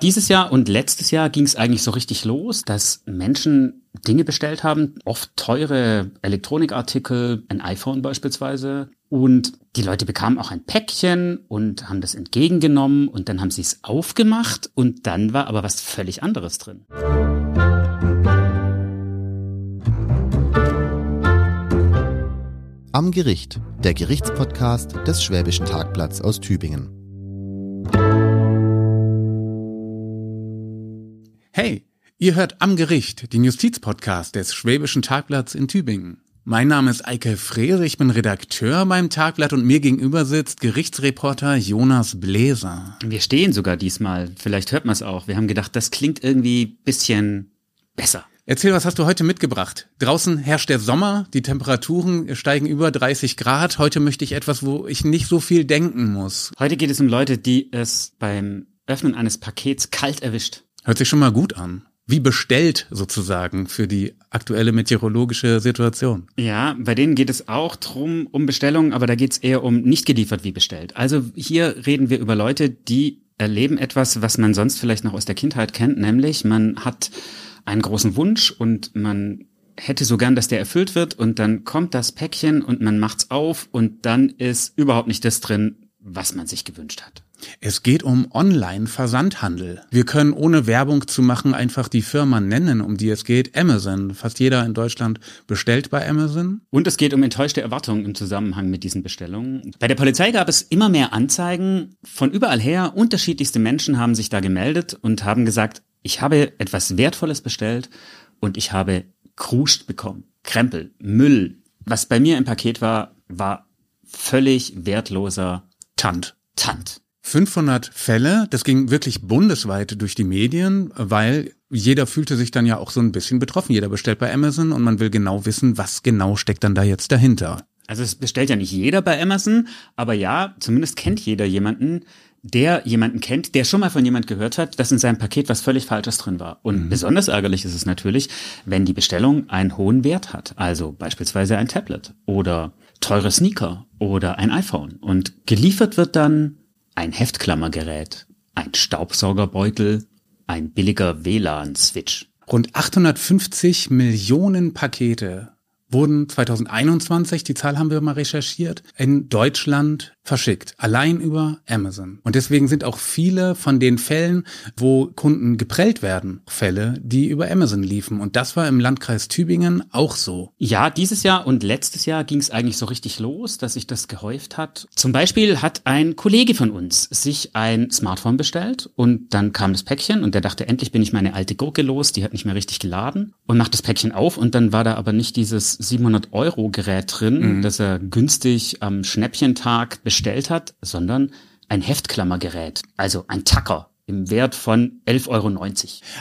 Dieses Jahr und letztes Jahr ging es eigentlich so richtig los, dass Menschen Dinge bestellt haben, oft teure Elektronikartikel, ein iPhone beispielsweise. Und die Leute bekamen auch ein Päckchen und haben das entgegengenommen und dann haben sie es aufgemacht und dann war aber was völlig anderes drin. Am Gericht, der Gerichtspodcast des Schwäbischen Tagblatts aus Tübingen. Hey, ihr hört Am Gericht, den Justizpodcast des Schwäbischen Tagblatts in Tübingen. Mein Name ist Eike Frese, ich bin Redakteur beim Tagblatt und mir gegenüber sitzt Gerichtsreporter Jonas Bläser. Wir stehen sogar diesmal, vielleicht hört man es auch. Wir haben gedacht, das klingt irgendwie bisschen besser. Erzähl, was hast du heute mitgebracht? Draußen herrscht der Sommer, die Temperaturen steigen über 30 Grad. Heute möchte ich etwas, wo ich nicht so viel denken muss. Heute geht es um Leute, die es beim Öffnen eines Pakets kalt erwischt. Hört sich schon mal gut an. Wie bestellt sozusagen für die aktuelle meteorologische Situation. Ja, bei denen geht es auch drum um Bestellungen, aber da geht es eher um nicht geliefert wie bestellt. Also hier reden wir über Leute, die erleben etwas, was man sonst vielleicht noch aus der Kindheit kennt, nämlich man hat einen großen Wunsch und man hätte so gern, dass der erfüllt wird und dann kommt das Päckchen und man macht's auf und dann ist überhaupt nicht das drin, was man sich gewünscht hat. Es geht um Online-Versandhandel. Wir können ohne Werbung zu machen einfach die Firma nennen, um die es geht. Amazon. Fast jeder in Deutschland bestellt bei Amazon. Und es geht um enttäuschte Erwartungen im Zusammenhang mit diesen Bestellungen. Bei der Polizei gab es immer mehr Anzeigen. Von überall her, unterschiedlichste Menschen haben sich da gemeldet und haben gesagt, ich habe etwas Wertvolles bestellt und ich habe Kruscht bekommen. Krempel, Müll. Was bei mir im Paket war, war völlig wertloser Tant. Tant. 500 Fälle, das ging wirklich bundesweit durch die Medien, weil jeder fühlte sich dann ja auch so ein bisschen betroffen. Jeder bestellt bei Amazon und man will genau wissen, was genau steckt dann da jetzt dahinter. Also es bestellt ja nicht jeder bei Amazon, aber ja, zumindest kennt jeder jemanden, der jemanden kennt, der schon mal von jemand gehört hat, dass in seinem Paket was völlig Falsches drin war. Und mhm. besonders ärgerlich ist es natürlich, wenn die Bestellung einen hohen Wert hat. Also beispielsweise ein Tablet oder teure Sneaker oder ein iPhone. Und geliefert wird dann ein Heftklammergerät, ein Staubsaugerbeutel, ein billiger WLAN-Switch. Rund 850 Millionen Pakete wurden 2021, die Zahl haben wir mal recherchiert, in Deutschland verschickt, allein über Amazon. Und deswegen sind auch viele von den Fällen, wo Kunden geprellt werden, Fälle, die über Amazon liefen. Und das war im Landkreis Tübingen auch so. Ja, dieses Jahr und letztes Jahr ging es eigentlich so richtig los, dass sich das gehäuft hat. Zum Beispiel hat ein Kollege von uns sich ein Smartphone bestellt und dann kam das Päckchen und der dachte, endlich bin ich meine alte Gurke los, die hat nicht mehr richtig geladen und macht das Päckchen auf und dann war da aber nicht dieses 700 Euro Gerät drin, mhm. das er günstig am Schnäppchentag bestellt hat, sondern ein Heftklammergerät, also ein Tacker im Wert von 11,90 Euro.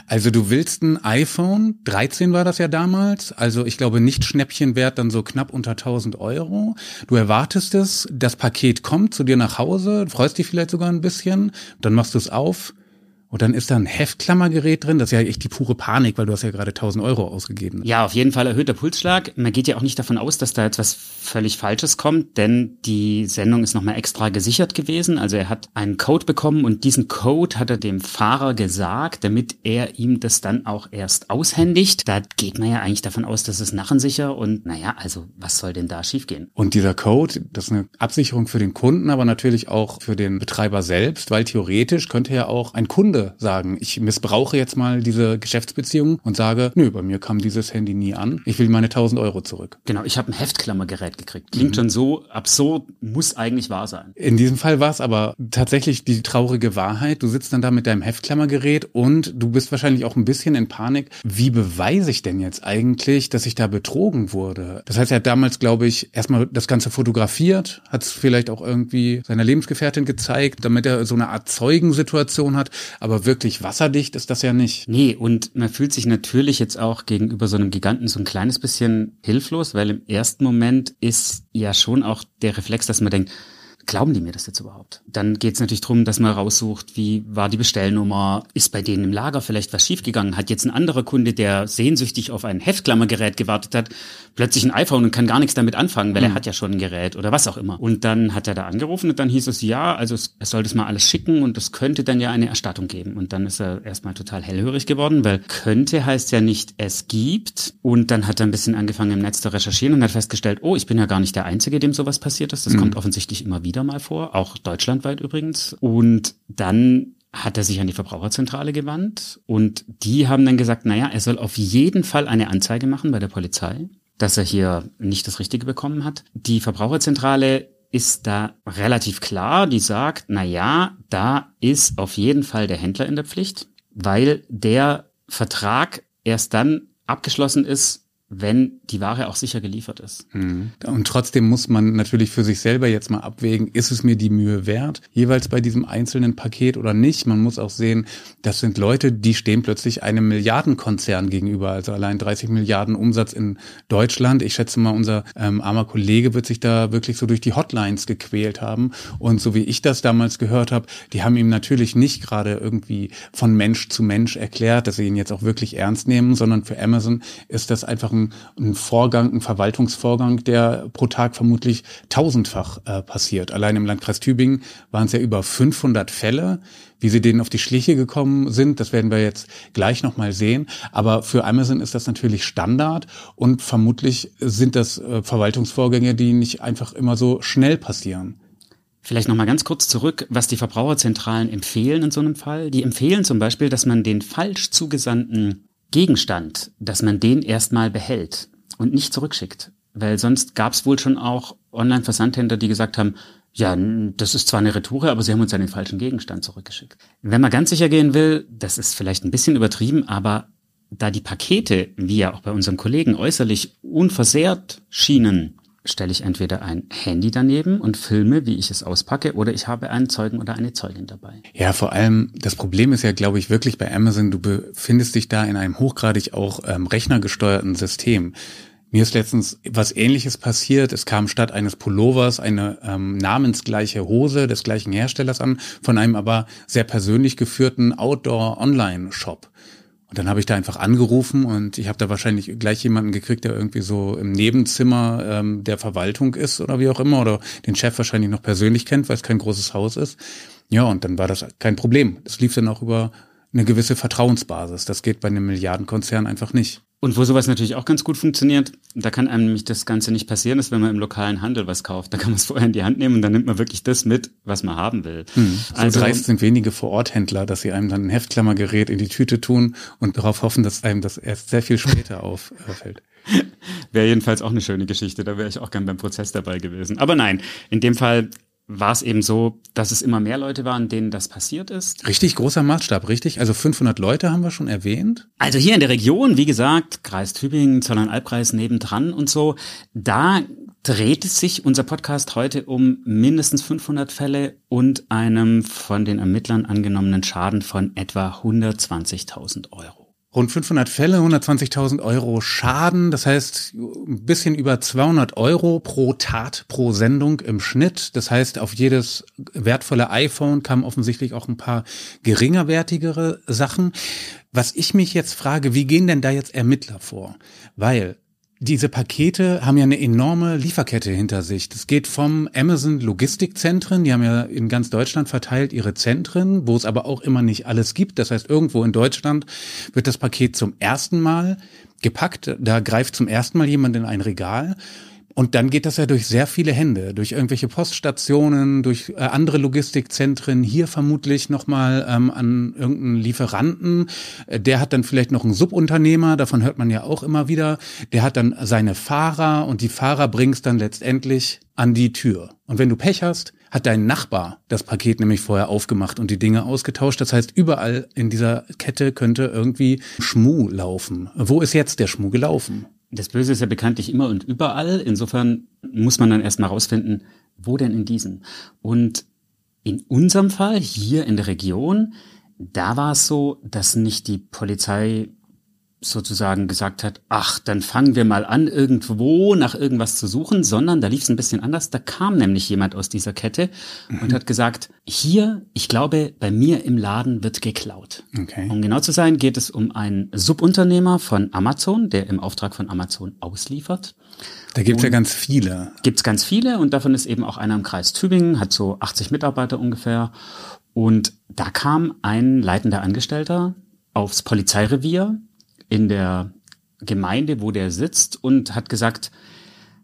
Also du willst ein iPhone, 13 war das ja damals, also ich glaube nicht Schnäppchenwert, dann so knapp unter 1000 Euro. Du erwartest es, das Paket kommt zu dir nach Hause, freust dich vielleicht sogar ein bisschen, dann machst du es auf, und dann ist da ein Heftklammergerät drin. Das ist ja echt die pure Panik, weil du hast ja gerade 1000 Euro ausgegeben. Ja, auf jeden Fall erhöhter Pulsschlag. Man geht ja auch nicht davon aus, dass da jetzt was völlig Falsches kommt, denn die Sendung ist nochmal extra gesichert gewesen. Also er hat einen Code bekommen und diesen Code hat er dem Fahrer gesagt, damit er ihm das dann auch erst aushändigt. Da geht man ja eigentlich davon aus, dass es narrensicher und naja, also was soll denn da schiefgehen? Und dieser Code, das ist eine Absicherung für den Kunden, aber natürlich auch für den Betreiber selbst, weil theoretisch könnte ja auch ein Kunde Kunde sagen, ich missbrauche jetzt mal diese Geschäftsbeziehung und sage, nö, bei mir kam dieses Handy nie an, ich will meine 1000 Euro zurück. Genau, ich habe ein Heftklammergerät gekriegt. Klingt mhm. schon so absurd, muss eigentlich wahr sein. In diesem Fall war es aber tatsächlich die traurige Wahrheit. Du sitzt dann da mit deinem Heftklammergerät und du bist wahrscheinlich auch ein bisschen in Panik. Wie beweise ich denn jetzt eigentlich, dass ich da betrogen wurde? Das heißt, er hat damals, glaube ich, erstmal das Ganze fotografiert, hat es vielleicht auch irgendwie seiner Lebensgefährtin gezeigt, damit er so eine Art Zeugensituation hat. Aber wirklich wasserdicht ist das ja nicht. Nee, und man fühlt sich natürlich jetzt auch gegenüber so einem Giganten so ein kleines bisschen hilflos, weil im ersten Moment ist ja schon auch der Reflex, dass man denkt, glauben die mir das jetzt überhaupt? Dann geht es natürlich darum, dass man raussucht, wie war die Bestellnummer, ist bei denen im Lager vielleicht was schiefgegangen, hat jetzt ein anderer Kunde, der sehnsüchtig auf ein Heftklammergerät gewartet hat, plötzlich ein iPhone und kann gar nichts damit anfangen, weil mhm. er hat ja schon ein Gerät oder was auch immer. Und dann hat er da angerufen und dann hieß es, ja, also er soll das mal alles schicken und es könnte dann ja eine Erstattung geben. Und dann ist er erstmal total hellhörig geworden, weil könnte heißt ja nicht, es gibt. Und dann hat er ein bisschen angefangen im Netz zu recherchieren und hat festgestellt, oh, ich bin ja gar nicht der Einzige, dem sowas passiert ist. Das mhm. kommt offensichtlich immer wieder mal vor, auch deutschlandweit übrigens. Und dann hat er sich an die Verbraucherzentrale gewandt und die haben dann gesagt, naja, er soll auf jeden Fall eine Anzeige machen bei der Polizei, dass er hier nicht das Richtige bekommen hat. Die Verbraucherzentrale ist da relativ klar, die sagt, na da ist auf jeden Fall der Händler in der Pflicht, weil der Vertrag erst dann abgeschlossen ist, wenn die Ware auch sicher geliefert ist. Mhm. Und trotzdem muss man natürlich für sich selber jetzt mal abwägen, ist es mir die Mühe wert, jeweils bei diesem einzelnen Paket oder nicht. Man muss auch sehen, das sind Leute, die stehen plötzlich einem Milliardenkonzern gegenüber, also allein 30 Milliarden Umsatz in Deutschland. Ich schätze mal, unser ähm, armer Kollege wird sich da wirklich so durch die Hotlines gequält haben. Und so wie ich das damals gehört habe, die haben ihm natürlich nicht gerade irgendwie von Mensch zu Mensch erklärt, dass sie ihn jetzt auch wirklich ernst nehmen, sondern für Amazon ist das einfach ein, ein Vorgang, ein Verwaltungsvorgang, der pro Tag vermutlich tausendfach äh, passiert. Allein im Landkreis Tübingen waren es ja über 500 Fälle. Wie sie denen auf die Schliche gekommen sind, das werden wir jetzt gleich nochmal sehen. Aber für Amazon ist das natürlich Standard und vermutlich sind das äh, Verwaltungsvorgänge, die nicht einfach immer so schnell passieren. Vielleicht nochmal ganz kurz zurück, was die Verbraucherzentralen empfehlen in so einem Fall. Die empfehlen zum Beispiel, dass man den falsch zugesandten Gegenstand, dass man den erstmal behält und nicht zurückschickt. Weil sonst gab es wohl schon auch Online-Versandhändler, die gesagt haben, ja, das ist zwar eine Retoure, aber sie haben uns ja den falschen Gegenstand zurückgeschickt. Wenn man ganz sicher gehen will, das ist vielleicht ein bisschen übertrieben, aber da die Pakete, wie ja auch bei unseren Kollegen äußerlich unversehrt schienen, stelle ich entweder ein Handy daneben und filme, wie ich es auspacke, oder ich habe einen Zeugen oder eine Zeugin dabei. Ja, vor allem, das Problem ist ja, glaube ich, wirklich bei Amazon, du befindest dich da in einem hochgradig auch ähm, rechnergesteuerten System. Mir ist letztens was ähnliches passiert. Es kam statt eines Pullovers eine ähm, namensgleiche Hose des gleichen Herstellers an, von einem aber sehr persönlich geführten Outdoor-Online-Shop. Und dann habe ich da einfach angerufen und ich habe da wahrscheinlich gleich jemanden gekriegt, der irgendwie so im Nebenzimmer ähm, der Verwaltung ist oder wie auch immer oder den Chef wahrscheinlich noch persönlich kennt, weil es kein großes Haus ist. Ja, und dann war das kein Problem. Das lief dann auch über eine gewisse Vertrauensbasis. Das geht bei einem Milliardenkonzern einfach nicht. Und wo sowas natürlich auch ganz gut funktioniert, da kann einem nämlich das Ganze nicht passieren, ist, wenn man im lokalen Handel was kauft. Da kann man es vorher in die Hand nehmen und dann nimmt man wirklich das mit, was man haben will. Hm. So also, dreist sind wenige Vororthändler, dass sie einem dann ein Heftklammergerät in die Tüte tun und darauf hoffen, dass einem das erst sehr viel später auffällt. wäre jedenfalls auch eine schöne Geschichte, da wäre ich auch gern beim Prozess dabei gewesen. Aber nein, in dem Fall war es eben so, dass es immer mehr Leute waren, denen das passiert ist. Richtig großer Maßstab, richtig? Also 500 Leute haben wir schon erwähnt. Also hier in der Region, wie gesagt, Kreis Tübingen, Zollern-Albkreis nebendran und so, da dreht sich unser Podcast heute um mindestens 500 Fälle und einem von den Ermittlern angenommenen Schaden von etwa 120.000 Euro. Rund 500 Fälle, 120.000 Euro Schaden, das heißt ein bisschen über 200 Euro pro Tat pro Sendung im Schnitt. Das heißt, auf jedes wertvolle iPhone kamen offensichtlich auch ein paar geringerwertigere Sachen. Was ich mich jetzt frage, wie gehen denn da jetzt Ermittler vor? Weil diese Pakete haben ja eine enorme Lieferkette hinter sich. Das geht vom Amazon Logistikzentren, die haben ja in ganz Deutschland verteilt ihre Zentren, wo es aber auch immer nicht alles gibt. Das heißt, irgendwo in Deutschland wird das Paket zum ersten Mal gepackt, da greift zum ersten Mal jemand in ein Regal und dann geht das ja durch sehr viele Hände, durch irgendwelche Poststationen, durch äh, andere Logistikzentren, hier vermutlich nochmal ähm, an irgendeinen Lieferanten. Äh, der hat dann vielleicht noch einen Subunternehmer, davon hört man ja auch immer wieder. Der hat dann seine Fahrer und die Fahrer bringst dann letztendlich an die Tür. Und wenn du Pech hast, hat dein Nachbar das Paket nämlich vorher aufgemacht und die Dinge ausgetauscht. Das heißt, überall in dieser Kette könnte irgendwie Schmuh laufen. Wo ist jetzt der Schmuh gelaufen? Das Böse ist ja bekanntlich immer und überall. Insofern muss man dann erstmal rausfinden, wo denn in diesen. Und in unserem Fall, hier in der Region, da war es so, dass nicht die Polizei sozusagen gesagt hat, ach, dann fangen wir mal an, irgendwo nach irgendwas zu suchen, sondern da lief es ein bisschen anders. Da kam nämlich jemand aus dieser Kette mhm. und hat gesagt, hier, ich glaube, bei mir im Laden wird geklaut. Okay. Um genau zu sein, geht es um einen Subunternehmer von Amazon, der im Auftrag von Amazon ausliefert. Da gibt's ja ganz viele. Gibt's ganz viele und davon ist eben auch einer im Kreis Tübingen, hat so 80 Mitarbeiter ungefähr. Und da kam ein leitender Angestellter aufs Polizeirevier in der Gemeinde, wo der sitzt und hat gesagt,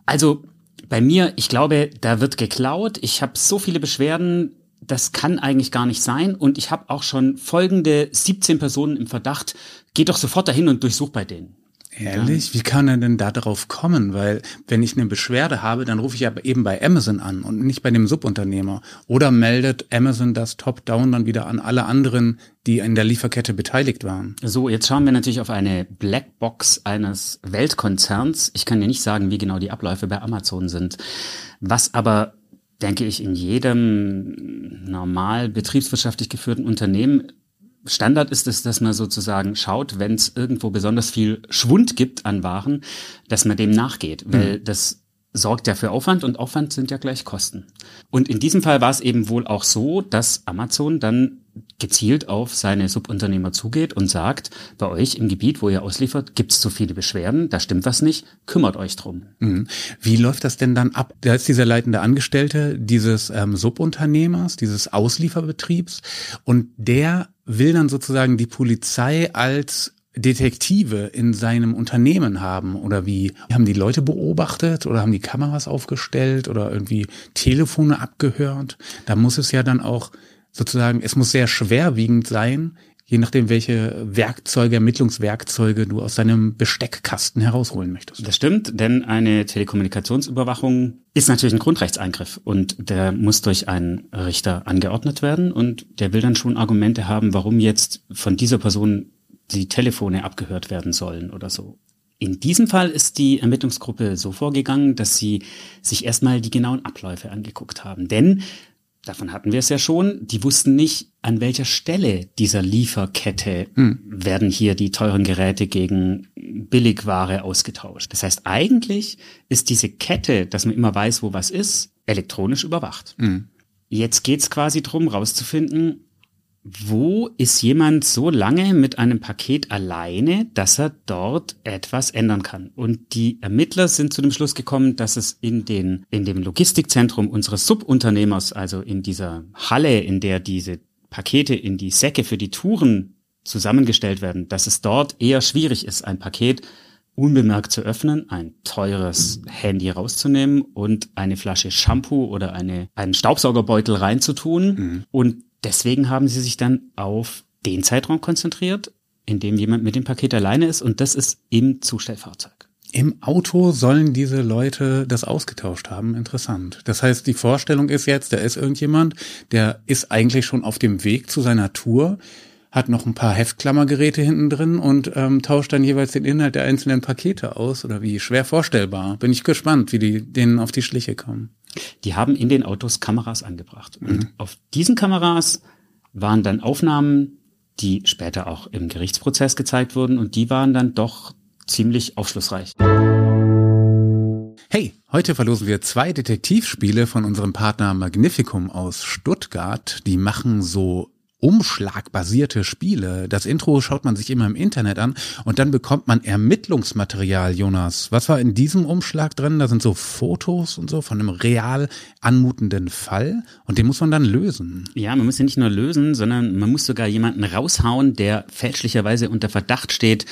also bei mir, ich glaube, da wird geklaut. Ich habe so viele Beschwerden, das kann eigentlich gar nicht sein. Und ich habe auch schon folgende 17 Personen im Verdacht. Geht doch sofort dahin und durchsuch bei denen. Ehrlich? Wie kann er denn da drauf kommen? Weil wenn ich eine Beschwerde habe, dann rufe ich ja eben bei Amazon an und nicht bei dem Subunternehmer. Oder meldet Amazon das Top-Down dann wieder an alle anderen, die in der Lieferkette beteiligt waren. So, jetzt schauen wir natürlich auf eine Blackbox eines Weltkonzerns. Ich kann dir nicht sagen, wie genau die Abläufe bei Amazon sind. Was aber denke ich, in jedem normal betriebswirtschaftlich geführten Unternehmen Standard ist es, dass man sozusagen schaut, wenn es irgendwo besonders viel Schwund gibt an Waren, dass man dem nachgeht, weil mhm. das sorgt ja für Aufwand und Aufwand sind ja gleich Kosten. Und in diesem Fall war es eben wohl auch so, dass Amazon dann gezielt auf seine Subunternehmer zugeht und sagt, bei euch im Gebiet, wo ihr ausliefert, gibt es zu viele Beschwerden, da stimmt was nicht, kümmert euch drum. Mhm. Wie läuft das denn dann ab? Da ist dieser leitende Angestellte dieses ähm, Subunternehmers, dieses Auslieferbetriebs und der will dann sozusagen die Polizei als Detektive in seinem Unternehmen haben oder wie haben die Leute beobachtet oder haben die Kameras aufgestellt oder irgendwie Telefone abgehört? Da muss es ja dann auch sozusagen, es muss sehr schwerwiegend sein, je nachdem, welche Werkzeuge, Ermittlungswerkzeuge du aus deinem Besteckkasten herausholen möchtest. Das stimmt, denn eine Telekommunikationsüberwachung ist natürlich ein Grundrechtseingriff und der muss durch einen Richter angeordnet werden und der will dann schon Argumente haben, warum jetzt von dieser Person die Telefone abgehört werden sollen oder so. In diesem Fall ist die Ermittlungsgruppe so vorgegangen, dass sie sich erstmal die genauen Abläufe angeguckt haben. Denn davon hatten wir es ja schon, die wussten nicht, an welcher Stelle dieser Lieferkette hm. werden hier die teuren Geräte gegen Billigware ausgetauscht. Das heißt, eigentlich ist diese Kette, dass man immer weiß, wo was ist, elektronisch überwacht. Hm. Jetzt geht's quasi drum, rauszufinden, wo ist jemand so lange mit einem Paket alleine, dass er dort etwas ändern kann? Und die Ermittler sind zu dem Schluss gekommen, dass es in den, in dem Logistikzentrum unseres Subunternehmers, also in dieser Halle, in der diese Pakete in die Säcke für die Touren zusammengestellt werden, dass es dort eher schwierig ist, ein Paket unbemerkt zu öffnen, ein teures Handy rauszunehmen und eine Flasche Shampoo oder eine, einen Staubsaugerbeutel reinzutun mhm. und deswegen haben sie sich dann auf den Zeitraum konzentriert, in dem jemand mit dem Paket alleine ist und das ist im Zustellfahrzeug. Im Auto sollen diese Leute das ausgetauscht haben. Interessant. Das heißt, die Vorstellung ist jetzt, da ist irgendjemand, der ist eigentlich schon auf dem Weg zu seiner Tour, hat noch ein paar Heftklammergeräte hinten drin und ähm, tauscht dann jeweils den Inhalt der einzelnen Pakete aus oder wie schwer vorstellbar. Bin ich gespannt, wie die denen auf die Schliche kommen. Die haben in den Autos Kameras angebracht. Und mhm. auf diesen Kameras waren dann Aufnahmen, die später auch im Gerichtsprozess gezeigt wurden und die waren dann doch ziemlich aufschlussreich. Hey, heute verlosen wir zwei Detektivspiele von unserem Partner Magnificum aus Stuttgart. Die machen so umschlagbasierte Spiele. Das Intro schaut man sich immer im Internet an und dann bekommt man Ermittlungsmaterial, Jonas. Was war in diesem Umschlag drin? Da sind so Fotos und so von einem real anmutenden Fall und den muss man dann lösen. Ja, man muss ihn nicht nur lösen, sondern man muss sogar jemanden raushauen, der fälschlicherweise unter Verdacht steht,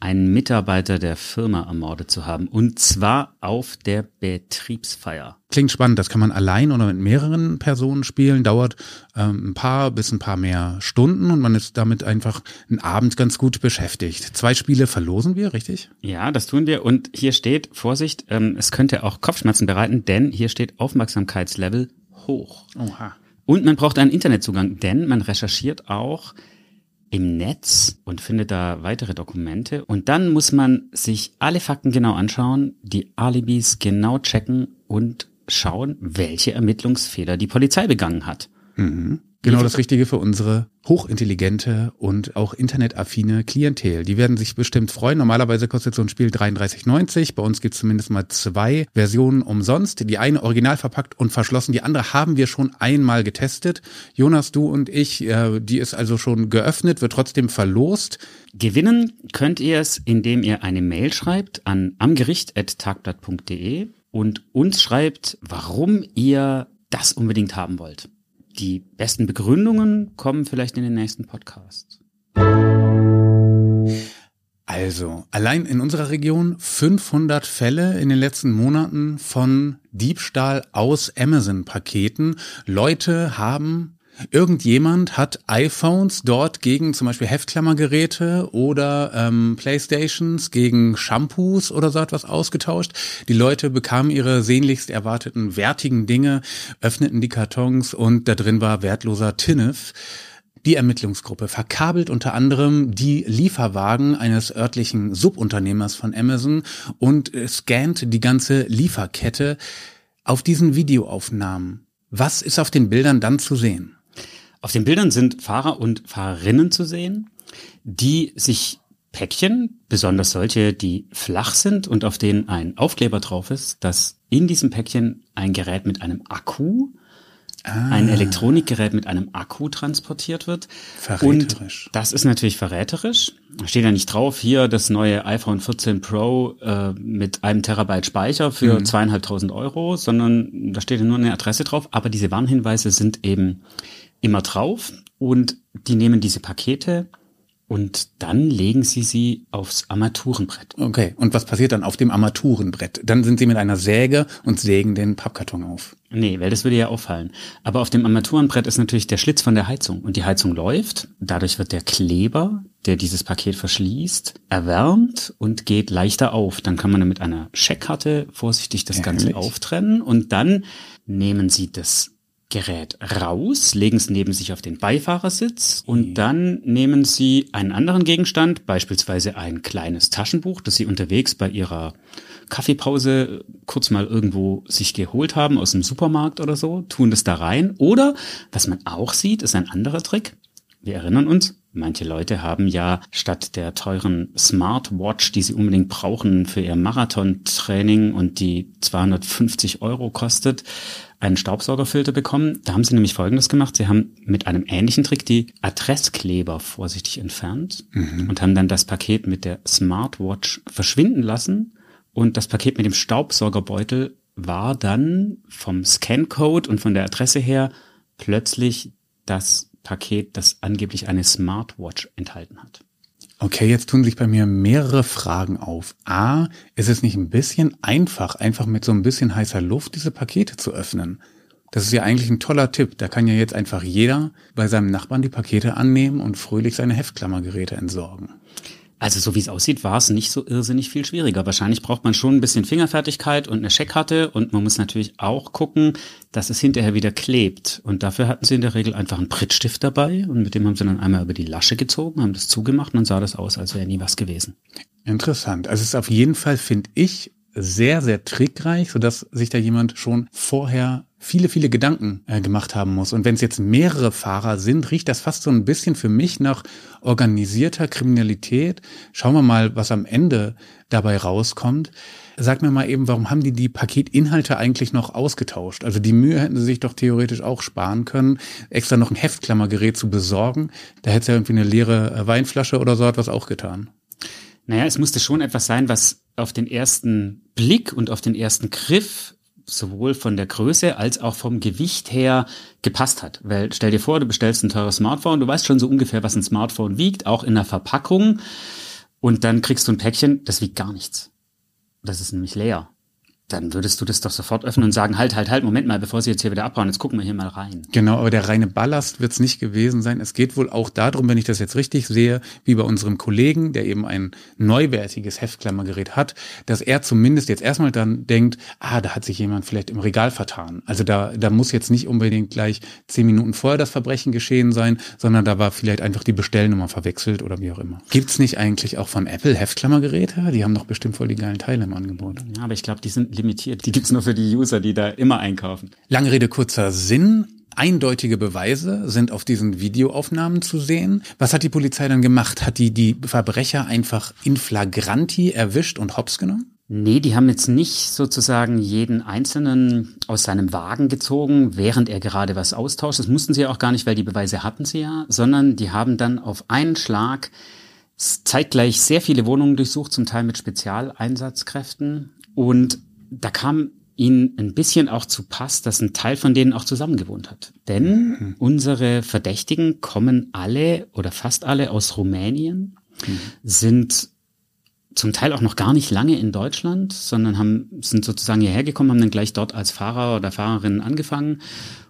einen Mitarbeiter der Firma ermordet zu haben. Und zwar auf der Betriebsfeier. Klingt spannend. Das kann man allein oder mit mehreren Personen spielen. Dauert ähm, ein paar bis ein paar mehr Stunden und man ist damit einfach einen Abend ganz gut beschäftigt. Zwei Spiele verlosen wir, richtig? Ja, das tun wir. Und hier steht, Vorsicht, ähm, es könnte auch Kopfschmerzen bereiten, denn hier steht Aufmerksamkeitslevel hoch. Oha. Und man braucht einen Internetzugang, denn man recherchiert auch im Netz und findet da weitere Dokumente. Und dann muss man sich alle Fakten genau anschauen, die Alibis genau checken und schauen, welche Ermittlungsfehler die Polizei begangen hat. Mhm. Genau das Richtige für unsere hochintelligente und auch internetaffine Klientel. Die werden sich bestimmt freuen. Normalerweise kostet so ein Spiel 33,90. Bei uns gibt es zumindest mal zwei Versionen umsonst. Die eine original verpackt und verschlossen. Die andere haben wir schon einmal getestet. Jonas, du und ich, äh, die ist also schon geöffnet, wird trotzdem verlost. Gewinnen könnt ihr es, indem ihr eine Mail schreibt an amgericht.tagblatt.de und uns schreibt, warum ihr das unbedingt haben wollt. Die besten Begründungen kommen vielleicht in den nächsten Podcasts. Also, allein in unserer Region 500 Fälle in den letzten Monaten von Diebstahl aus Amazon-Paketen. Leute haben Irgendjemand hat iPhones dort gegen zum Beispiel Heftklammergeräte oder ähm, Playstations gegen Shampoos oder so etwas ausgetauscht. Die Leute bekamen ihre sehnlichst erwarteten wertigen Dinge, öffneten die Kartons und da drin war wertloser Tinnef. Die Ermittlungsgruppe verkabelt unter anderem die Lieferwagen eines örtlichen Subunternehmers von Amazon und scannt die ganze Lieferkette auf diesen Videoaufnahmen. Was ist auf den Bildern dann zu sehen? Auf den Bildern sind Fahrer und Fahrerinnen zu sehen, die sich Päckchen, besonders solche, die flach sind und auf denen ein Aufkleber drauf ist, dass in diesem Päckchen ein Gerät mit einem Akku, ah. ein Elektronikgerät mit einem Akku transportiert wird. Verräterisch. Und das ist natürlich verräterisch. Da steht ja nicht drauf, hier das neue iPhone 14 Pro äh, mit einem Terabyte Speicher für mhm. zweieinhalbtausend Euro, sondern da steht ja nur eine Adresse drauf. Aber diese Warnhinweise sind eben immer drauf und die nehmen diese Pakete und dann legen sie sie aufs Armaturenbrett. Okay, und was passiert dann auf dem Armaturenbrett? Dann sind sie mit einer Säge und sägen den Pappkarton auf. Nee, weil das würde ja auffallen. Aber auf dem Armaturenbrett ist natürlich der Schlitz von der Heizung und die Heizung läuft. Dadurch wird der Kleber, der dieses Paket verschließt, erwärmt und geht leichter auf. Dann kann man mit einer Scheckkarte vorsichtig das Ehrlich? Ganze auftrennen und dann nehmen sie das Gerät raus, legen es neben sich auf den Beifahrersitz und mhm. dann nehmen Sie einen anderen Gegenstand, beispielsweise ein kleines Taschenbuch, das Sie unterwegs bei Ihrer Kaffeepause kurz mal irgendwo sich geholt haben aus dem Supermarkt oder so, tun das da rein. Oder was man auch sieht, ist ein anderer Trick. Wir erinnern uns, manche Leute haben ja statt der teuren Smartwatch, die sie unbedingt brauchen für ihr Marathontraining und die 250 Euro kostet, einen Staubsaugerfilter bekommen. Da haben sie nämlich Folgendes gemacht. Sie haben mit einem ähnlichen Trick die Adresskleber vorsichtig entfernt mhm. und haben dann das Paket mit der Smartwatch verschwinden lassen. Und das Paket mit dem Staubsaugerbeutel war dann vom Scancode und von der Adresse her plötzlich das Paket, das angeblich eine Smartwatch enthalten hat. Okay, jetzt tun sich bei mir mehrere Fragen auf. A, ist es nicht ein bisschen einfach, einfach mit so ein bisschen heißer Luft diese Pakete zu öffnen? Das ist ja eigentlich ein toller Tipp. Da kann ja jetzt einfach jeder bei seinem Nachbarn die Pakete annehmen und fröhlich seine Heftklammergeräte entsorgen. Also so wie es aussieht, war es nicht so irrsinnig viel schwieriger. Wahrscheinlich braucht man schon ein bisschen Fingerfertigkeit und eine Scheckkarte und man muss natürlich auch gucken, dass es hinterher wieder klebt. Und dafür hatten sie in der Regel einfach einen Prittstift dabei und mit dem haben sie dann einmal über die Lasche gezogen, haben das zugemacht und dann sah das aus, als wäre nie was gewesen. Interessant. Also es ist auf jeden Fall, finde ich, sehr, sehr trickreich, sodass sich da jemand schon vorher viele, viele Gedanken äh, gemacht haben muss. Und wenn es jetzt mehrere Fahrer sind, riecht das fast so ein bisschen für mich nach organisierter Kriminalität. Schauen wir mal, was am Ende dabei rauskommt. Sag mir mal eben, warum haben die die Paketinhalte eigentlich noch ausgetauscht? Also die Mühe hätten sie sich doch theoretisch auch sparen können, extra noch ein Heftklammergerät zu besorgen. Da hätte es ja irgendwie eine leere äh, Weinflasche oder so etwas auch getan. Naja, es musste schon etwas sein, was auf den ersten Blick und auf den ersten Griff sowohl von der Größe als auch vom Gewicht her gepasst hat. Weil stell dir vor, du bestellst ein teures Smartphone, du weißt schon so ungefähr, was ein Smartphone wiegt, auch in der Verpackung. Und dann kriegst du ein Päckchen, das wiegt gar nichts. Das ist nämlich leer dann würdest du das doch sofort öffnen und sagen, halt, halt, halt, Moment mal, bevor sie jetzt hier wieder abhauen, jetzt gucken wir hier mal rein. Genau, aber der reine Ballast wird es nicht gewesen sein. Es geht wohl auch darum, wenn ich das jetzt richtig sehe, wie bei unserem Kollegen, der eben ein neuwertiges Heftklammergerät hat, dass er zumindest jetzt erstmal dann denkt, ah, da hat sich jemand vielleicht im Regal vertan. Also da, da muss jetzt nicht unbedingt gleich zehn Minuten vorher das Verbrechen geschehen sein, sondern da war vielleicht einfach die Bestellnummer verwechselt oder wie auch immer. Gibt's nicht eigentlich auch von Apple Heftklammergeräte? Die haben doch bestimmt voll die geilen Teile im Angebot. Ja, aber ich glaube, die sind limitiert. Die gibt's nur für die User, die da immer einkaufen. Lange Rede, kurzer Sinn. Eindeutige Beweise sind auf diesen Videoaufnahmen zu sehen. Was hat die Polizei dann gemacht? Hat die die Verbrecher einfach in flagranti erwischt und hops genommen? Nee, die haben jetzt nicht sozusagen jeden Einzelnen aus seinem Wagen gezogen, während er gerade was austauscht. Das mussten sie ja auch gar nicht, weil die Beweise hatten sie ja, sondern die haben dann auf einen Schlag zeitgleich sehr viele Wohnungen durchsucht, zum Teil mit Spezialeinsatzkräften. Und da kam ihnen ein bisschen auch zu Pass, dass ein Teil von denen auch zusammen gewohnt hat. Denn mhm. unsere Verdächtigen kommen alle oder fast alle aus Rumänien, mhm. sind zum Teil auch noch gar nicht lange in Deutschland, sondern haben, sind sozusagen hierher gekommen, haben dann gleich dort als Fahrer oder Fahrerin angefangen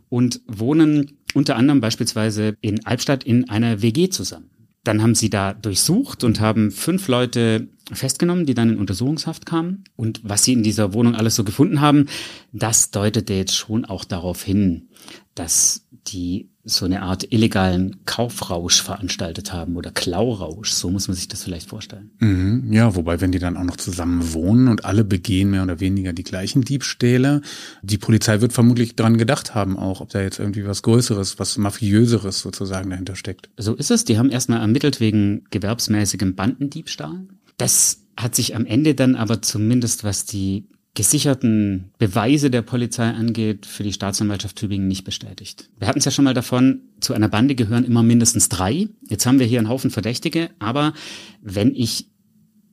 und wohnen unter anderem beispielsweise in Albstadt in einer WG zusammen. Dann haben sie da durchsucht und haben fünf Leute festgenommen, die dann in Untersuchungshaft kamen. Und was sie in dieser Wohnung alles so gefunden haben, das deutete jetzt schon auch darauf hin, dass die so eine Art illegalen Kaufrausch veranstaltet haben oder Klaurausch, so muss man sich das vielleicht vorstellen. Mhm, ja, wobei, wenn die dann auch noch zusammen wohnen und alle begehen mehr oder weniger die gleichen Diebstähle, die Polizei wird vermutlich daran gedacht haben, auch ob da jetzt irgendwie was Größeres, was Mafiöseres sozusagen dahinter steckt. So ist es. Die haben erstmal ermittelt wegen gewerbsmäßigem Bandendiebstahl. Das hat sich am Ende dann aber zumindest, was die gesicherten Beweise der Polizei angeht, für die Staatsanwaltschaft Tübingen nicht bestätigt. Wir hatten es ja schon mal davon, zu einer Bande gehören immer mindestens drei. Jetzt haben wir hier einen Haufen Verdächtige, aber wenn ich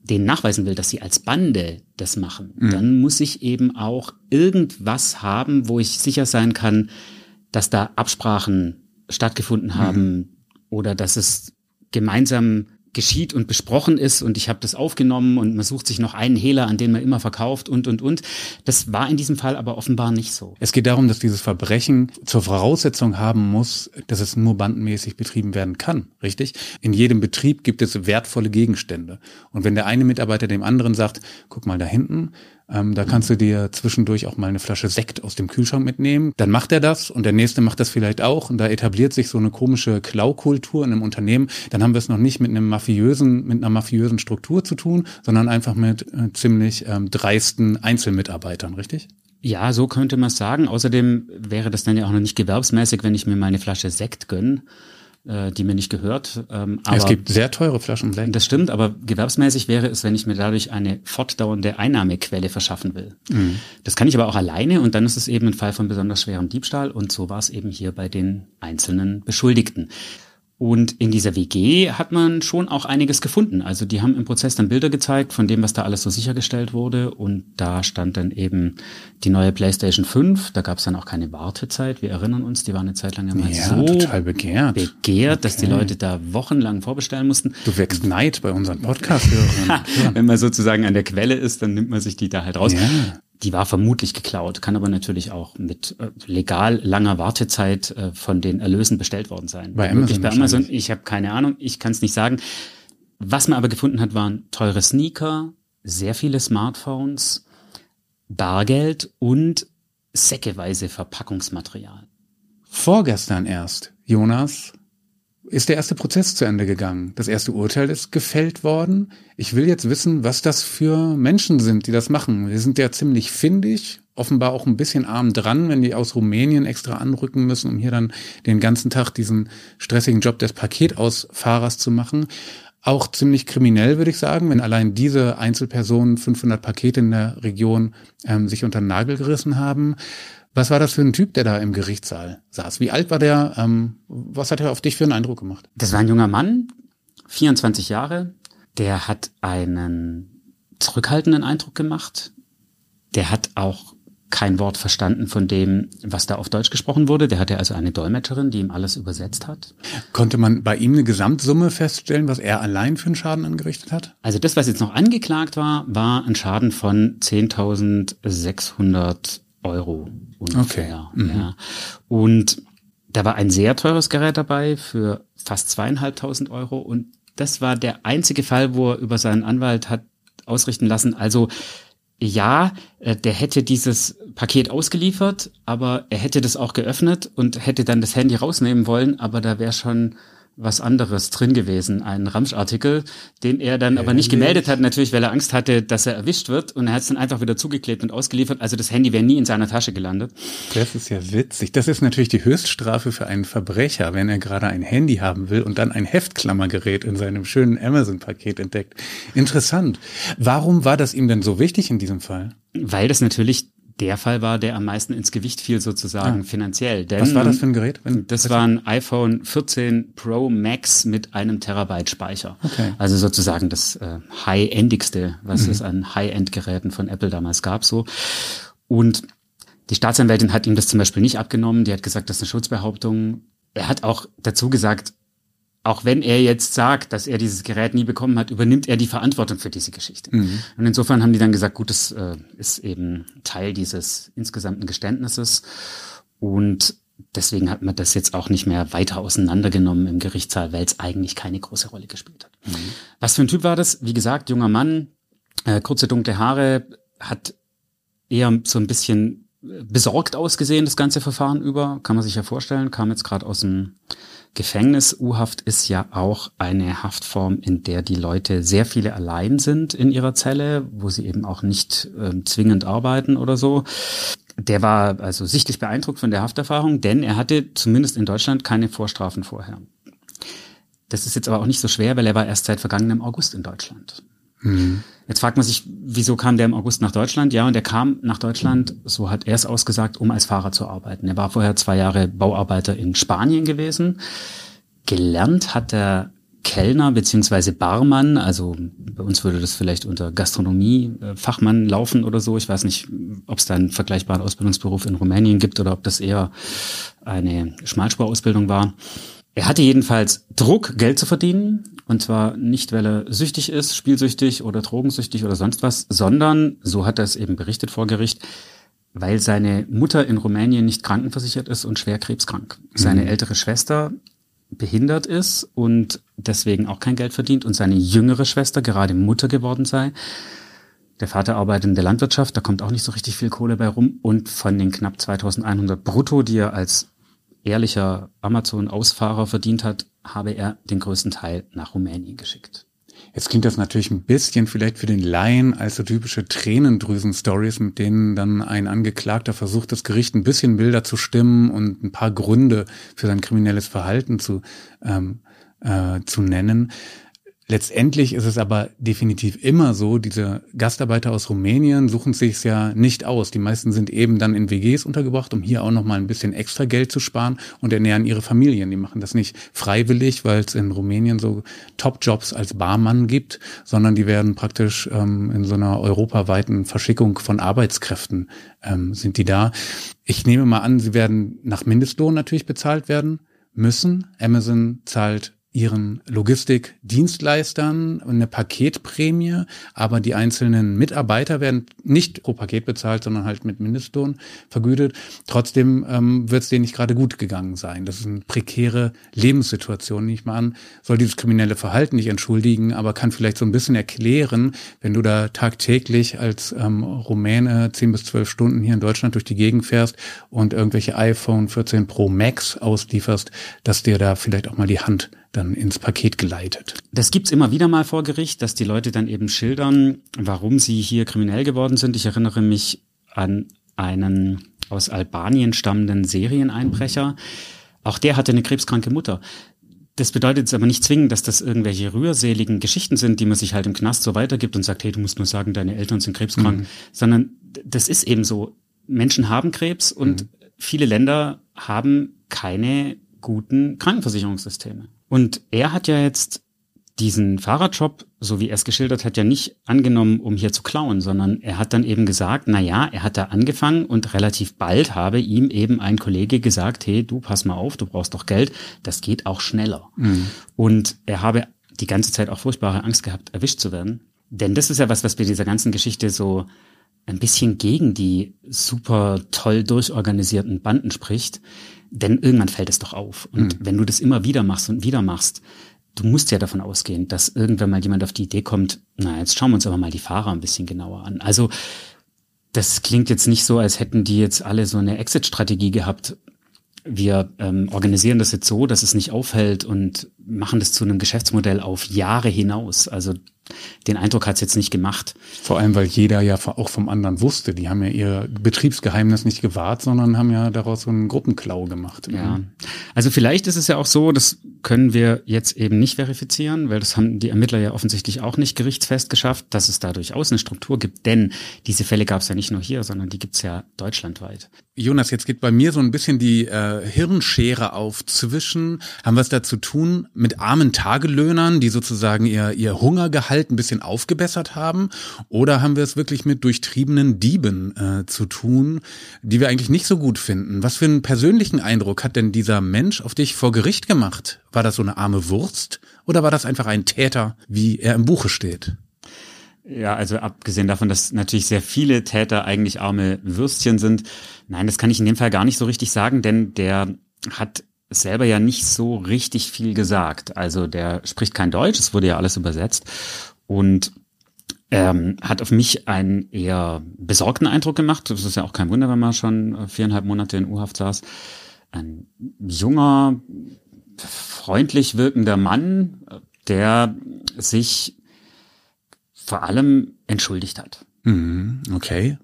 denen nachweisen will, dass sie als Bande das machen, mhm. dann muss ich eben auch irgendwas haben, wo ich sicher sein kann, dass da Absprachen stattgefunden mhm. haben mhm. oder dass es gemeinsam geschieht und besprochen ist und ich habe das aufgenommen und man sucht sich noch einen Hehler, an den man immer verkauft und und und. Das war in diesem Fall aber offenbar nicht so. Es geht darum, dass dieses Verbrechen zur Voraussetzung haben muss, dass es nur bandenmäßig betrieben werden kann, richtig? In jedem Betrieb gibt es wertvolle Gegenstände und wenn der eine Mitarbeiter dem anderen sagt, guck mal da hinten, ähm, da kannst du dir zwischendurch auch mal eine Flasche Sekt aus dem Kühlschrank mitnehmen. Dann macht er das und der nächste macht das vielleicht auch und da etabliert sich so eine komische Klaukultur in einem Unternehmen. Dann haben wir es noch nicht mit einem mafiösen, mit einer mafiösen Struktur zu tun, sondern einfach mit äh, ziemlich ähm, dreisten Einzelmitarbeitern, richtig? Ja, so könnte man es sagen. Außerdem wäre das dann ja auch noch nicht gewerbsmäßig, wenn ich mir mal eine Flasche Sekt gönne äh, die mir nicht gehört. Ähm, aber es gibt sehr teure Flaschen Sekt. Das stimmt, aber gewerbsmäßig wäre es, wenn ich mir dadurch eine fortdauernde Einnahmequelle verschaffen will. Mhm. Das kann ich aber auch alleine und dann ist es eben ein Fall von besonders schwerem Diebstahl und so war es eben hier bei den einzelnen Beschuldigten. Und in dieser WG hat man schon auch einiges gefunden. Also die haben im Prozess dann Bilder gezeigt von dem, was da alles so sichergestellt wurde. Und da stand dann eben die neue PlayStation 5. Da gab es dann auch keine Wartezeit. Wir erinnern uns, die war eine Zeit lang mal ja, so total begehrt, begehrt okay. dass die Leute da wochenlang vorbestellen mussten. Du wächst Neid bei unseren Podcast-Hörern. Wenn man sozusagen an der Quelle ist, dann nimmt man sich die da halt raus. Ja die war vermutlich geklaut, kann aber natürlich auch mit äh, legal langer Wartezeit äh, von den Erlösen bestellt worden sein. Bei Amazon, bei Amazon ich habe keine Ahnung, ich kann es nicht sagen. Was man aber gefunden hat, waren teure Sneaker, sehr viele Smartphones, Bargeld und säckeweise Verpackungsmaterial. Vorgestern erst, Jonas, ist der erste Prozess zu Ende gegangen. Das erste Urteil ist gefällt worden. Ich will jetzt wissen, was das für Menschen sind, die das machen. Wir sind ja ziemlich findig, offenbar auch ein bisschen arm dran, wenn die aus Rumänien extra anrücken müssen, um hier dann den ganzen Tag diesen stressigen Job des Paketausfahrers zu machen. Auch ziemlich kriminell, würde ich sagen, wenn allein diese Einzelpersonen 500 Pakete in der Region ähm, sich unter den Nagel gerissen haben. Was war das für ein Typ, der da im Gerichtssaal saß? Wie alt war der? Ähm, was hat er auf dich für einen Eindruck gemacht? Das war ein junger Mann, 24 Jahre. Der hat einen zurückhaltenden Eindruck gemacht. Der hat auch kein Wort verstanden von dem, was da auf Deutsch gesprochen wurde. Der hatte also eine Dolmetscherin, die ihm alles übersetzt hat. Konnte man bei ihm eine Gesamtsumme feststellen, was er allein für einen Schaden angerichtet hat? Also das, was jetzt noch angeklagt war, war ein Schaden von 10.600 Euro ungefähr. Okay. Mhm. Ja. Und da war ein sehr teures Gerät dabei für fast zweieinhalbtausend Euro und das war der einzige Fall, wo er über seinen Anwalt hat ausrichten lassen. Also ja, äh, der hätte dieses Paket ausgeliefert, aber er hätte das auch geöffnet und hätte dann das Handy rausnehmen wollen, aber da wäre schon was anderes drin gewesen, ein Ramschartikel, den er dann aber nicht gemeldet hat, natürlich, weil er Angst hatte, dass er erwischt wird und er hat es dann einfach wieder zugeklebt und ausgeliefert. Also das Handy wäre nie in seiner Tasche gelandet. Das ist ja witzig. Das ist natürlich die Höchststrafe für einen Verbrecher, wenn er gerade ein Handy haben will und dann ein Heftklammergerät in seinem schönen Amazon-Paket entdeckt. Interessant. Warum war das ihm denn so wichtig in diesem Fall? Weil das natürlich der Fall war, der am meisten ins Gewicht fiel sozusagen ah. finanziell. Denn, Was war das für ein Gerät? Wenn, das war ein iPhone 14 Pro Max mit einem Terabyte Speicher. Okay. Also sozusagen das äh, High-Endigste, was mhm. es an High-End-Geräten von Apple damals gab. So und die Staatsanwältin hat ihm das zum Beispiel nicht abgenommen. Die hat gesagt, das ist eine Schutzbehauptung. Er hat auch dazu gesagt, auch wenn er jetzt sagt, dass er dieses Gerät nie bekommen hat, übernimmt er die Verantwortung für diese Geschichte. Mhm. Und insofern haben die dann gesagt, gut, das äh, ist eben Teil dieses insgesamten Geständnisses. Und deswegen hat man das jetzt auch nicht mehr weiter auseinandergenommen im Gerichtssaal, weil es eigentlich keine große Rolle gespielt hat. Mhm. Was für ein Typ war das? Wie gesagt, junger Mann, äh, kurze dunkle Haare, hat eher so ein bisschen besorgt ausgesehen, das ganze Verfahren über, kann man sich ja vorstellen, kam jetzt gerade aus dem Gefängnis. U-Haft ist ja auch eine Haftform, in der die Leute sehr viele allein sind in ihrer Zelle, wo sie eben auch nicht äh, zwingend arbeiten oder so. Der war also sichtlich beeindruckt von der Hafterfahrung, denn er hatte zumindest in Deutschland keine Vorstrafen vorher. Das ist jetzt aber auch nicht so schwer, weil er war erst seit vergangenem August in Deutschland. Mhm. Jetzt fragt man sich, wieso kam der im August nach Deutschland? Ja, und er kam nach Deutschland, so hat er es ausgesagt, um als Fahrer zu arbeiten. Er war vorher zwei Jahre Bauarbeiter in Spanien gewesen. Gelernt hat er Kellner beziehungsweise Barmann, also bei uns würde das vielleicht unter Gastronomie Fachmann laufen oder so. Ich weiß nicht, ob es da einen vergleichbaren Ausbildungsberuf in Rumänien gibt oder ob das eher eine Schmalspurausbildung war. Er hatte jedenfalls Druck, Geld zu verdienen. Und zwar nicht, weil er süchtig ist, spielsüchtig oder drogensüchtig oder sonst was, sondern, so hat er es eben berichtet vor Gericht, weil seine Mutter in Rumänien nicht krankenversichert ist und schwer krebskrank. Seine mhm. ältere Schwester behindert ist und deswegen auch kein Geld verdient und seine jüngere Schwester gerade Mutter geworden sei. Der Vater arbeitet in der Landwirtschaft, da kommt auch nicht so richtig viel Kohle bei rum und von den knapp 2100 brutto, die er als ehrlicher Amazon-Ausfahrer verdient hat, habe er den größten Teil nach Rumänien geschickt. Jetzt klingt das natürlich ein bisschen vielleicht für den Laien als so typische Tränendrüsen-Stories, mit denen dann ein Angeklagter versucht, das Gericht ein bisschen milder zu stimmen und ein paar Gründe für sein kriminelles Verhalten zu, ähm, äh, zu nennen. Letztendlich ist es aber definitiv immer so, diese Gastarbeiter aus Rumänien suchen sich ja nicht aus. Die meisten sind eben dann in WGs untergebracht, um hier auch noch mal ein bisschen extra Geld zu sparen und ernähren ihre Familien. Die machen das nicht freiwillig, weil es in Rumänien so Top-Jobs als Barmann gibt, sondern die werden praktisch ähm, in so einer europaweiten Verschickung von Arbeitskräften ähm, sind die da. Ich nehme mal an, sie werden nach Mindestlohn natürlich bezahlt werden müssen. Amazon zahlt ihren Logistikdienstleistern eine Paketprämie, aber die einzelnen Mitarbeiter werden nicht pro Paket bezahlt, sondern halt mit Mindestlohn vergütet. Trotzdem ähm, wird es denen nicht gerade gut gegangen sein. Das ist eine prekäre Lebenssituation, nicht mal an. Soll dieses kriminelle Verhalten nicht entschuldigen, aber kann vielleicht so ein bisschen erklären, wenn du da tagtäglich als ähm, Rumäne zehn bis zwölf Stunden hier in Deutschland durch die Gegend fährst und irgendwelche iPhone 14 Pro Max auslieferst, dass dir da vielleicht auch mal die Hand dann ins Paket geleitet. Das gibt's immer wieder mal vor Gericht, dass die Leute dann eben schildern, warum sie hier kriminell geworden sind. Ich erinnere mich an einen aus Albanien stammenden Serieneinbrecher. Auch der hatte eine krebskranke Mutter. Das bedeutet jetzt aber nicht zwingend, dass das irgendwelche rührseligen Geschichten sind, die man sich halt im Knast so weitergibt und sagt, hey, du musst nur sagen, deine Eltern sind krebskrank, mhm. sondern das ist eben so. Menschen haben Krebs und mhm. viele Länder haben keine guten Krankenversicherungssysteme. Und er hat ja jetzt diesen Fahrradjob, so wie er es geschildert hat, ja nicht angenommen, um hier zu klauen, sondern er hat dann eben gesagt, na ja, er hat da angefangen und relativ bald habe ihm eben ein Kollege gesagt, hey, du pass mal auf, du brauchst doch Geld, das geht auch schneller. Mhm. Und er habe die ganze Zeit auch furchtbare Angst gehabt, erwischt zu werden. Denn das ist ja was, was bei dieser ganzen Geschichte so ein bisschen gegen die super toll durchorganisierten Banden spricht. Denn irgendwann fällt es doch auf. Und mhm. wenn du das immer wieder machst und wieder machst, du musst ja davon ausgehen, dass irgendwann mal jemand auf die Idee kommt, na, jetzt schauen wir uns aber mal die Fahrer ein bisschen genauer an. Also, das klingt jetzt nicht so, als hätten die jetzt alle so eine Exit-Strategie gehabt. wir ähm, organisieren das jetzt so, dass es nicht auffällt und machen das zu einem Geschäftsmodell auf Jahre hinaus. Also den Eindruck hat es jetzt nicht gemacht. Vor allem, weil jeder ja auch vom anderen wusste. Die haben ja ihr Betriebsgeheimnis nicht gewahrt, sondern haben ja daraus so einen Gruppenklau gemacht. Ja. Also vielleicht ist es ja auch so, das können wir jetzt eben nicht verifizieren, weil das haben die Ermittler ja offensichtlich auch nicht gerichtsfest geschafft, dass es da durchaus eine Struktur gibt. Denn diese Fälle gab es ja nicht nur hier, sondern die gibt es ja deutschlandweit. Jonas, jetzt geht bei mir so ein bisschen die äh, Hirnschere auf zwischen, haben wir es da zu tun mit armen Tagelöhnern, die sozusagen ihr, ihr Hungergehalt ein bisschen aufgebessert haben, oder haben wir es wirklich mit durchtriebenen Dieben äh, zu tun, die wir eigentlich nicht so gut finden? Was für einen persönlichen Eindruck hat denn dieser Mensch auf dich vor Gericht gemacht? War das so eine arme Wurst oder war das einfach ein Täter, wie er im Buche steht? Ja, also abgesehen davon, dass natürlich sehr viele Täter eigentlich arme Würstchen sind. Nein, das kann ich in dem Fall gar nicht so richtig sagen, denn der hat selber ja nicht so richtig viel gesagt. Also der spricht kein Deutsch, es wurde ja alles übersetzt und ähm, hat auf mich einen eher besorgten Eindruck gemacht. Das ist ja auch kein Wunder, wenn man schon viereinhalb Monate in U-Haft saß. Ein junger, freundlich wirkender Mann, der sich vor allem entschuldigt hat. Mhm, okay.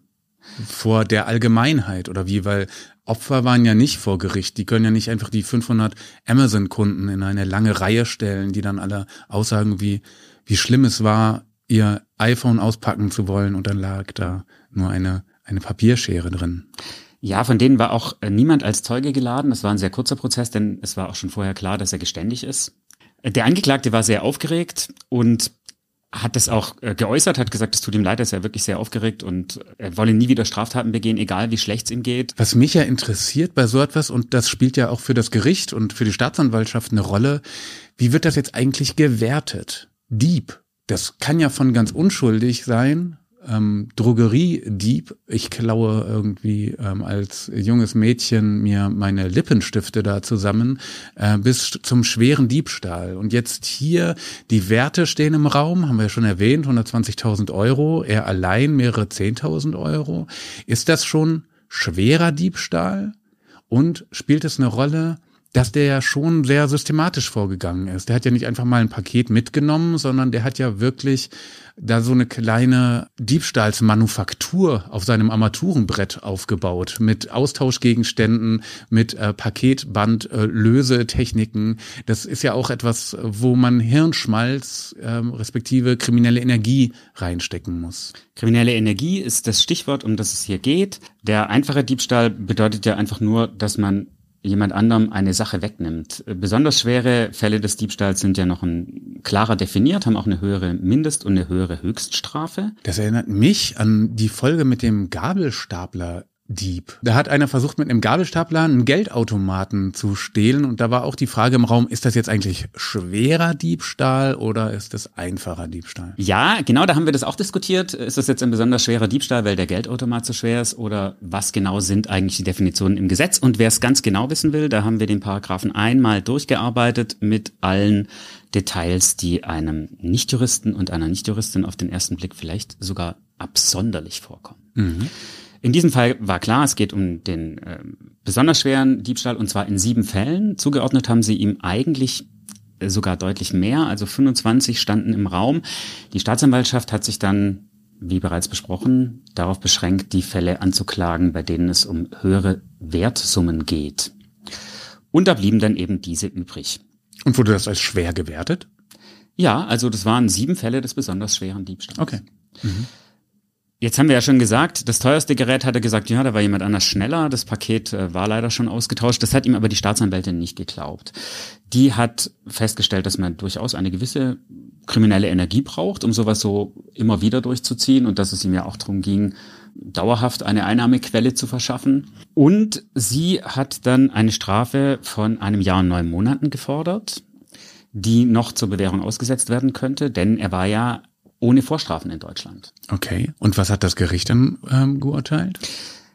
Vor der Allgemeinheit oder wie? Weil Opfer waren ja nicht vor Gericht. Die können ja nicht einfach die 500 Amazon-Kunden in eine lange Reihe stellen, die dann alle aussagen, wie, wie schlimm es war, ihr iPhone auspacken zu wollen und dann lag da nur eine, eine Papierschere drin. Ja, von denen war auch äh, niemand als Zeuge geladen. Das war ein sehr kurzer Prozess, denn es war auch schon vorher klar, dass er geständig ist. Der Angeklagte war sehr aufgeregt und hat das auch äh, geäußert, hat gesagt, es tut ihm leid, er ist ja wirklich sehr aufgeregt und er wolle nie wieder Straftaten begehen, egal wie schlecht es ihm geht. Was mich ja interessiert bei so etwas, und das spielt ja auch für das Gericht und für die Staatsanwaltschaft eine Rolle, wie wird das jetzt eigentlich gewertet? Dieb. Das kann ja von ganz unschuldig sein, ähm, Drogeriedieb. Ich klaue irgendwie ähm, als junges Mädchen mir meine Lippenstifte da zusammen, äh, bis zum schweren Diebstahl. Und jetzt hier, die Werte stehen im Raum, haben wir ja schon erwähnt, 120.000 Euro, er allein mehrere 10.000 Euro. Ist das schon schwerer Diebstahl? Und spielt es eine Rolle, dass der ja schon sehr systematisch vorgegangen ist. Der hat ja nicht einfach mal ein Paket mitgenommen, sondern der hat ja wirklich da so eine kleine Diebstahlsmanufaktur auf seinem Armaturenbrett aufgebaut mit Austauschgegenständen, mit äh, Paketband, äh. Das ist ja auch etwas, wo man Hirnschmalz äh, respektive kriminelle Energie reinstecken muss. Kriminelle Energie ist das Stichwort, um das es hier geht. Der einfache Diebstahl bedeutet ja einfach nur, dass man jemand anderem eine Sache wegnimmt. Besonders schwere Fälle des Diebstahls sind ja noch ein, klarer definiert, haben auch eine höhere Mindest- und eine höhere Höchststrafe. Das erinnert mich an die Folge mit dem Gabelstapler Dieb. Da hat einer versucht, mit einem Gabelstapler einen Geldautomaten zu stehlen und da war auch die Frage im Raum, ist das jetzt eigentlich schwerer Diebstahl oder ist das einfacher Diebstahl? Ja, genau, da haben wir das auch diskutiert. Ist das jetzt ein besonders schwerer Diebstahl, weil der Geldautomat so schwer ist oder was genau sind eigentlich die Definitionen im Gesetz? Und wer es ganz genau wissen will, da haben wir den Paragraphen einmal durchgearbeitet mit allen Details, die einem Nichtjuristen und einer Nichtjuristin auf den ersten Blick vielleicht sogar absonderlich vorkommen. Mhm. In diesem Fall war klar, es geht um den äh, besonders schweren Diebstahl und zwar in sieben Fällen. Zugeordnet haben sie ihm eigentlich äh, sogar deutlich mehr, also 25 standen im Raum. Die Staatsanwaltschaft hat sich dann, wie bereits besprochen, darauf beschränkt, die Fälle anzuklagen, bei denen es um höhere Wertsummen geht. Und da blieben dann eben diese übrig. Und wurde das als schwer gewertet? Ja, also das waren sieben Fälle des besonders schweren Diebstahls. Okay. Mhm. Jetzt haben wir ja schon gesagt, das teuerste Gerät hat er gesagt, ja, da war jemand anders schneller. Das Paket äh, war leider schon ausgetauscht. Das hat ihm aber die Staatsanwältin nicht geglaubt. Die hat festgestellt, dass man durchaus eine gewisse kriminelle Energie braucht, um sowas so immer wieder durchzuziehen und dass es ihm ja auch darum ging, dauerhaft eine Einnahmequelle zu verschaffen. Und sie hat dann eine Strafe von einem Jahr und neun Monaten gefordert, die noch zur Bewährung ausgesetzt werden könnte, denn er war ja ohne Vorstrafen in Deutschland. Okay. Und was hat das Gericht dann ähm, geurteilt?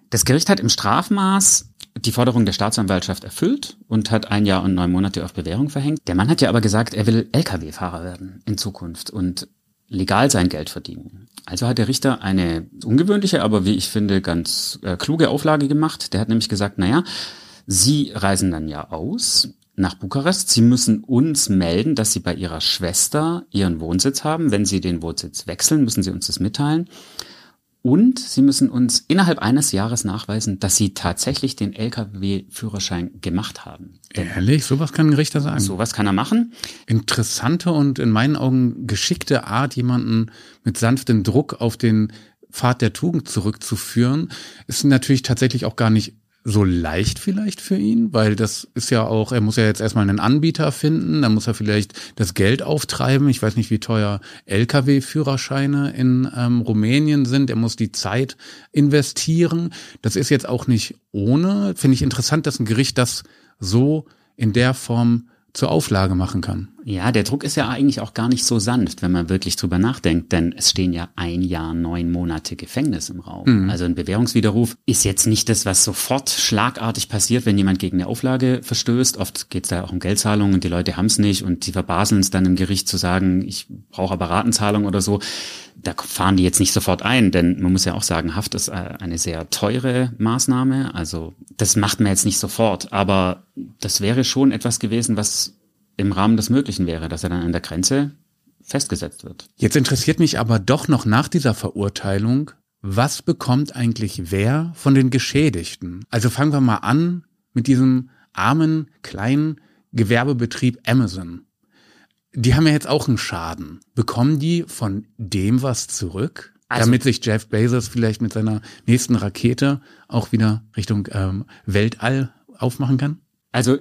Das Gericht hat im Strafmaß die Forderung der Staatsanwaltschaft erfüllt und hat ein Jahr und neun Monate auf Bewährung verhängt. Der Mann hat ja aber gesagt, er will Lkw-Fahrer werden in Zukunft und legal sein Geld verdienen. Also hat der Richter eine ungewöhnliche, aber wie ich finde, ganz äh, kluge Auflage gemacht. Der hat nämlich gesagt, naja, Sie reisen dann ja aus nach Bukarest. Sie müssen uns melden, dass Sie bei Ihrer Schwester Ihren Wohnsitz haben. Wenn Sie den Wohnsitz wechseln, müssen Sie uns das mitteilen. Und Sie müssen uns innerhalb eines Jahres nachweisen, dass Sie tatsächlich den Lkw-Führerschein gemacht haben. Denn Ehrlich? Sowas kann ein Richter sagen? Sowas kann er machen. Interessante und in meinen Augen geschickte Art, jemanden mit sanftem Druck auf den Pfad der Tugend zurückzuführen, ist natürlich tatsächlich auch gar nicht so leicht vielleicht für ihn, weil das ist ja auch, er muss ja jetzt erstmal einen Anbieter finden, dann muss er vielleicht das Geld auftreiben. Ich weiß nicht, wie teuer Lkw-Führerscheine in ähm, Rumänien sind. Er muss die Zeit investieren. Das ist jetzt auch nicht ohne. Finde ich interessant, dass ein Gericht das so in der Form zur Auflage machen kann. Ja, der Druck ist ja eigentlich auch gar nicht so sanft, wenn man wirklich drüber nachdenkt, denn es stehen ja ein Jahr, neun Monate Gefängnis im Raum. Mhm. Also ein Bewährungswiderruf ist jetzt nicht das, was sofort schlagartig passiert, wenn jemand gegen eine Auflage verstößt. Oft geht es da auch um Geldzahlungen und die Leute haben es nicht und die verbaseln es dann im Gericht zu sagen, ich brauche aber Ratenzahlung oder so. Da fahren die jetzt nicht sofort ein, denn man muss ja auch sagen, Haft ist äh, eine sehr teure Maßnahme. Also das macht man jetzt nicht sofort, aber das wäre schon etwas gewesen, was im Rahmen des Möglichen wäre, dass er dann an der Grenze festgesetzt wird. Jetzt interessiert mich aber doch noch nach dieser Verurteilung, was bekommt eigentlich wer von den Geschädigten? Also fangen wir mal an mit diesem armen kleinen Gewerbebetrieb Amazon. Die haben ja jetzt auch einen Schaden. Bekommen die von dem was zurück? Also, damit sich Jeff Bezos vielleicht mit seiner nächsten Rakete auch wieder Richtung ähm, Weltall aufmachen kann? Also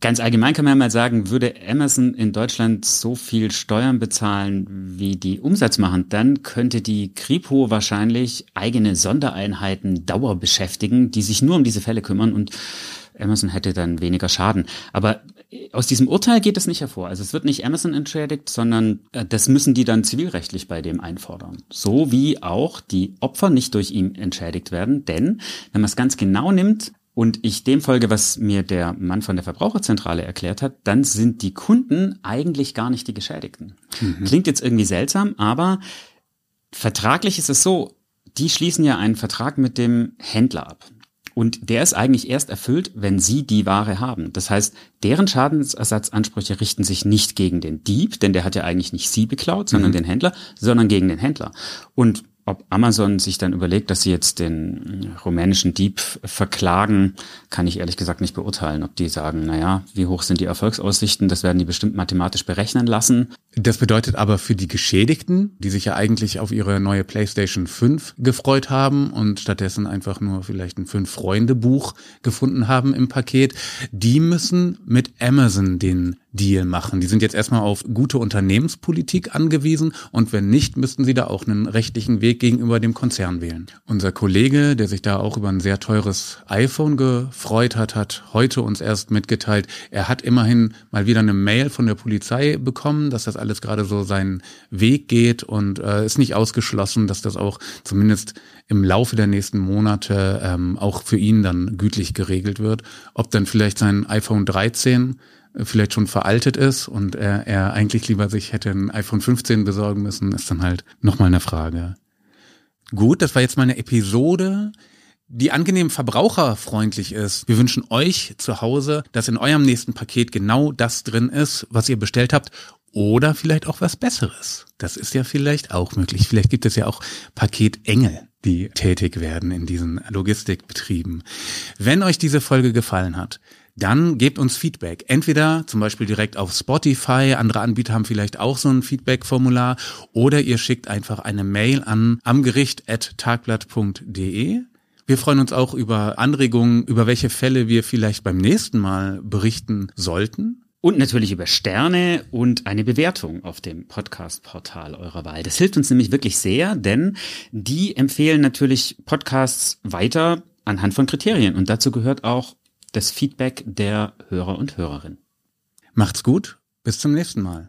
Ganz allgemein kann man mal sagen, würde Amazon in Deutschland so viel Steuern bezahlen, wie die Umsatz machen, dann könnte die Kripo wahrscheinlich eigene Sondereinheiten Dauer beschäftigen, die sich nur um diese Fälle kümmern und Amazon hätte dann weniger Schaden. Aber aus diesem Urteil geht es nicht hervor. Also es wird nicht Amazon entschädigt, sondern äh, das müssen die dann zivilrechtlich bei dem einfordern. So wie auch die Opfer nicht durch ihn entschädigt werden. Denn wenn man es ganz genau nimmt, und ich dem folge, was mir der Mann von der Verbraucherzentrale erklärt hat, dann sind die Kunden eigentlich gar nicht die Geschädigten. Mhm. Klingt jetzt irgendwie seltsam, aber vertraglich ist es so, die schließen ja einen Vertrag mit dem Händler ab. Und der ist eigentlich erst erfüllt, wenn sie die Ware haben. Das heißt, deren Schadensersatzansprüche richten sich nicht gegen den Dieb, denn der hat ja eigentlich nicht sie beklaut, sondern mhm. den Händler, sondern gegen den Händler. Und ob Amazon sich dann überlegt, dass sie jetzt den rumänischen Dieb verklagen, kann ich ehrlich gesagt nicht beurteilen. Ob die sagen, naja, wie hoch sind die Erfolgsaussichten, das werden die bestimmt mathematisch berechnen lassen. Das bedeutet aber für die Geschädigten, die sich ja eigentlich auf ihre neue PlayStation 5 gefreut haben und stattdessen einfach nur vielleicht ein Fünf-Freunde-Buch gefunden haben im Paket, die müssen mit Amazon den Deal machen. Die sind jetzt erstmal auf gute Unternehmenspolitik angewiesen und wenn nicht, müssten sie da auch einen rechtlichen Weg gegenüber dem Konzern wählen. Unser Kollege, der sich da auch über ein sehr teures iPhone gefreut hat, hat heute uns erst mitgeteilt, er hat immerhin mal wieder eine Mail von der Polizei bekommen, dass das alles gerade so seinen Weg geht und äh, ist nicht ausgeschlossen, dass das auch zumindest im Laufe der nächsten Monate ähm, auch für ihn dann gütlich geregelt wird. Ob dann vielleicht sein iPhone 13 vielleicht schon veraltet ist und er, er eigentlich lieber sich hätte ein iPhone 15 besorgen müssen, ist dann halt nochmal eine Frage. Gut, das war jetzt mal eine Episode, die angenehm verbraucherfreundlich ist. Wir wünschen euch zu Hause, dass in eurem nächsten Paket genau das drin ist, was ihr bestellt habt oder vielleicht auch was Besseres. Das ist ja vielleicht auch möglich. Vielleicht gibt es ja auch Paketengel, die tätig werden in diesen Logistikbetrieben. Wenn euch diese Folge gefallen hat, dann gebt uns Feedback. Entweder zum Beispiel direkt auf Spotify, andere Anbieter haben vielleicht auch so ein Feedback-Formular, oder ihr schickt einfach eine Mail an amgericht.tagblatt.de. Wir freuen uns auch über Anregungen, über welche Fälle wir vielleicht beim nächsten Mal berichten sollten. Und natürlich über Sterne und eine Bewertung auf dem Podcast-Portal eurer Wahl. Das hilft uns nämlich wirklich sehr, denn die empfehlen natürlich Podcasts weiter anhand von Kriterien. Und dazu gehört auch das Feedback der Hörer und Hörerinnen. Macht's gut, bis zum nächsten Mal.